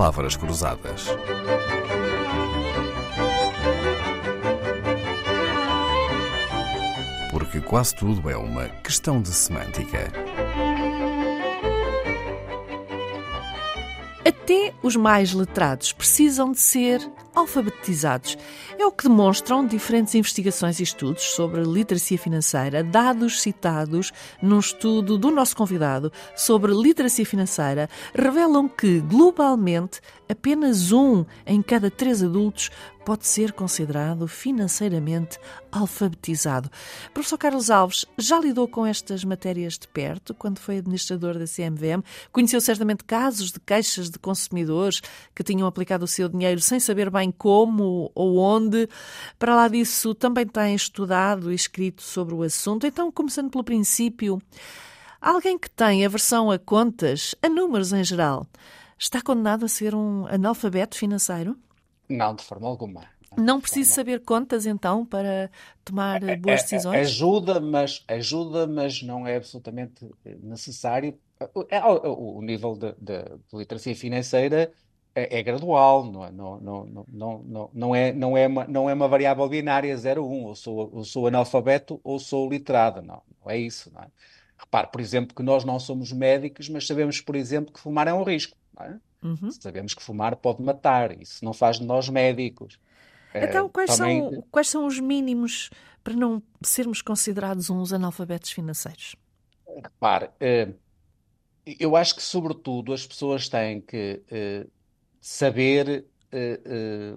palavras cruzadas. Porque quase tudo é uma questão de semântica. Até os mais letrados precisam de ser alfabetizados. É o que demonstram diferentes investigações e estudos sobre literacia financeira, dados citados num estudo do nosso convidado sobre literacia financeira revelam que, globalmente, apenas um em cada três adultos pode ser considerado financeiramente alfabetizado. Professor Carlos Alves já lidou com estas matérias de perto quando foi administrador da CMVM? Conheceu certamente casos de queixas de consumidores que tinham aplicado o seu dinheiro sem saber bem como ou onde. Para lá disso, também tem estudado e escrito sobre o assunto. Então, começando pelo princípio, alguém que tem aversão a contas, a números em geral, está condenado a ser um analfabeto financeiro? Não, de forma alguma. Não preciso saber contas, então, para tomar é, boas é, decisões? Ajuda, mas, ajuda, mas não é absolutamente necessário. O nível de, de, de literacia financeira é, é gradual, não, é, não, não, não, não, é, não, é uma, não é uma variável binária 0, 1, ou sou, ou sou analfabeto ou sou literado, não, não é isso. Não é? Repare, por exemplo, que nós não somos médicos, mas sabemos, por exemplo, que fumar é um risco. É? Uhum. Sabemos que fumar pode matar, isso não faz de nós médicos. Então, quais, também... são, quais são os mínimos para não sermos considerados uns analfabetos financeiros? Repare, eh, eu acho que, sobretudo, as pessoas têm que saber eh,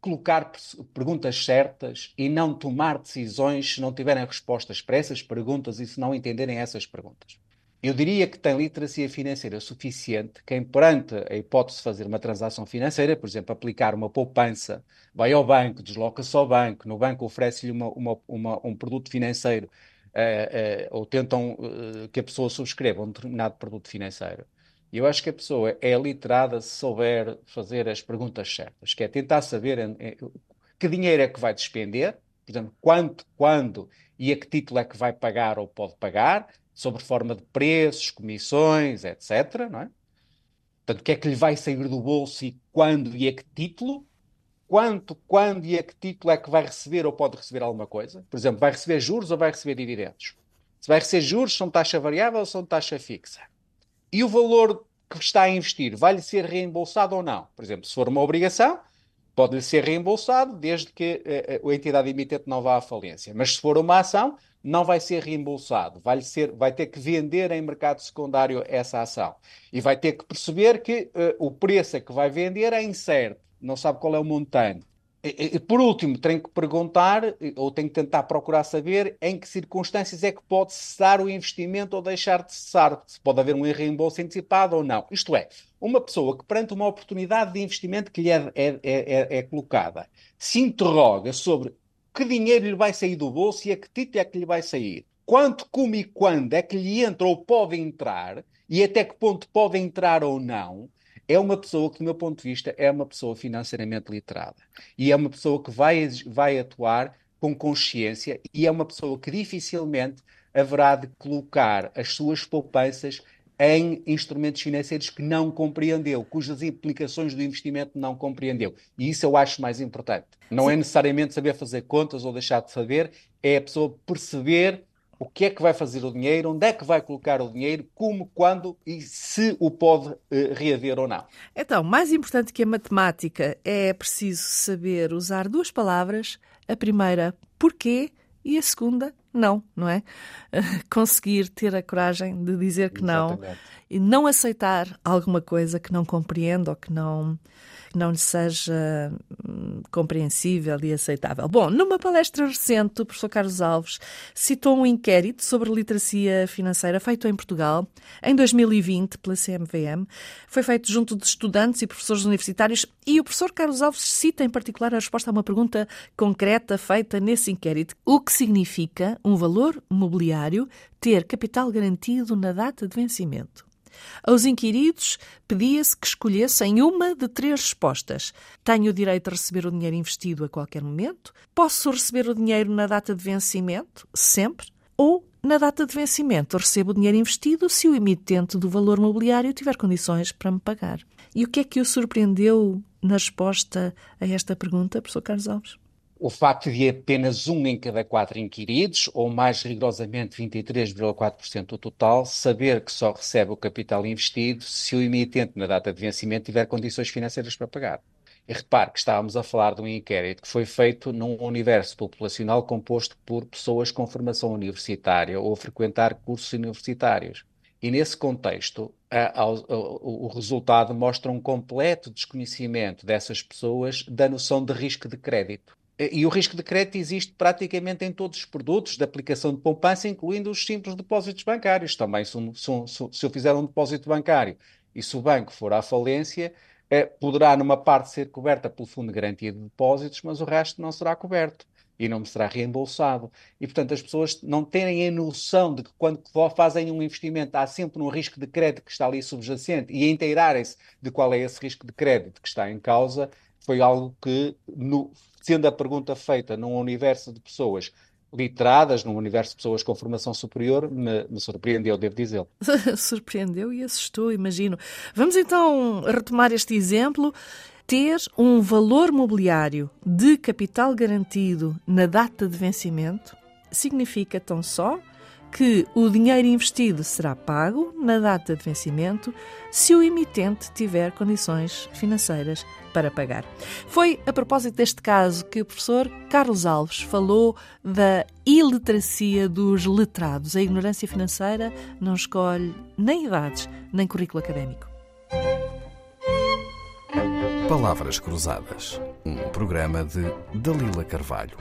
colocar perguntas certas e não tomar decisões se não tiverem respostas para essas perguntas e se não entenderem essas perguntas. Eu diria que tem literacia financeira suficiente quem, perante a hipótese de fazer uma transação financeira, por exemplo, aplicar uma poupança, vai ao banco, desloca-se ao banco, no banco oferece-lhe uma, uma, uma, um produto financeiro uh, uh, ou tentam uh, que a pessoa subscreva um determinado produto financeiro. Eu acho que a pessoa é literada se souber fazer as perguntas certas, que é tentar saber que dinheiro é que vai despender, por exemplo, quanto, quando e a que título é que vai pagar ou pode pagar, sobre forma de preços, comissões, etc. Não é? Portanto, o que é que lhe vai sair do bolso e quando e a que título? Quanto, quando e a que título é que vai receber ou pode receber alguma coisa? Por exemplo, vai receber juros ou vai receber dividendos? Se vai receber juros, são taxa variável ou são taxa fixa? E o valor que está a investir vai-lhe ser reembolsado ou não? Por exemplo, se for uma obrigação, pode-lhe ser reembolsado desde que a, a entidade emitente não vá à falência. Mas se for uma ação, não vai ser reembolsado, vai, ser, vai ter que vender em mercado secundário essa ação. E vai ter que perceber que uh, o preço a que vai vender é incerto, não sabe qual é o montante. Por último, tem que perguntar, ou tem que tentar procurar saber em que circunstâncias é que pode cessar o investimento ou deixar de cessar, se pode haver um reembolso antecipado ou não. Isto é, uma pessoa que perante uma oportunidade de investimento que lhe é, é, é, é colocada, se interroga sobre que dinheiro lhe vai sair do bolso e a que título é que lhe vai sair. Quanto, como e quando é que lhe entra ou pode entrar e até que ponto pode entrar ou não, é uma pessoa que, do meu ponto de vista, é uma pessoa financeiramente literada. E é uma pessoa que vai, vai atuar com consciência e é uma pessoa que dificilmente haverá de colocar as suas poupanças em instrumentos financeiros que não compreendeu, cujas implicações do investimento não compreendeu. E isso eu acho mais importante. Não Sim. é necessariamente saber fazer contas ou deixar de saber, é a pessoa perceber o que é que vai fazer o dinheiro, onde é que vai colocar o dinheiro, como, quando e se o pode uh, reaver ou não. Então, mais importante que a matemática é preciso saber usar duas palavras. A primeira, porquê, e a segunda, não, não é? Conseguir ter a coragem de dizer que Exatamente. não e não aceitar alguma coisa que não compreende ou que não que não lhe seja hum, compreensível e aceitável. Bom, numa palestra recente, o professor Carlos Alves citou um inquérito sobre literacia financeira feito em Portugal em 2020 pela CMVM. Foi feito junto de estudantes e professores universitários e o professor Carlos Alves cita em particular a resposta a uma pergunta concreta feita nesse inquérito. O que significa um valor mobiliário ter capital garantido na data de vencimento? Aos inquiridos pedia-se que escolhessem uma de três respostas. Tenho o direito a receber o dinheiro investido a qualquer momento? Posso receber o dinheiro na data de vencimento? Sempre? Ou na data de vencimento recebo o dinheiro investido se o emitente do valor mobiliário tiver condições para me pagar. E o que é que o surpreendeu na resposta a esta pergunta, professor Carlos Alves? O facto de apenas um em cada quatro inquiridos, ou mais rigorosamente 23,4% do total, saber que só recebe o capital investido se o emitente na data de vencimento tiver condições financeiras para pagar. E repare que estávamos a falar de um inquérito que foi feito num universo populacional composto por pessoas com formação universitária ou a frequentar cursos universitários. E nesse contexto, a, a, o resultado mostra um completo desconhecimento dessas pessoas da noção de risco de crédito. E o risco de crédito existe praticamente em todos os produtos de aplicação de poupança, incluindo os simples depósitos bancários. Também, se, se, se eu fizer um depósito bancário e se o banco for à falência, eh, poderá, numa parte, ser coberta pelo Fundo de Garantia de Depósitos, mas o resto não será coberto e não me será reembolsado. E, portanto, as pessoas não terem a noção de que quando fazem um investimento há sempre um risco de crédito que está ali subjacente e inteirarem-se de qual é esse risco de crédito que está em causa, foi algo que, no, sendo a pergunta feita num universo de pessoas literadas, num universo de pessoas com formação superior, me, me surpreendeu, devo dizer. surpreendeu e assustou, imagino. Vamos então retomar este exemplo. Ter um valor mobiliário de capital garantido na data de vencimento significa tão só que o dinheiro investido será pago na data de vencimento se o emitente tiver condições financeiras para pagar. Foi a propósito deste caso que o professor Carlos Alves falou da iliteracia dos letrados. A ignorância financeira não escolhe nem idades, nem currículo académico. Palavras Cruzadas, um programa de Dalila Carvalho.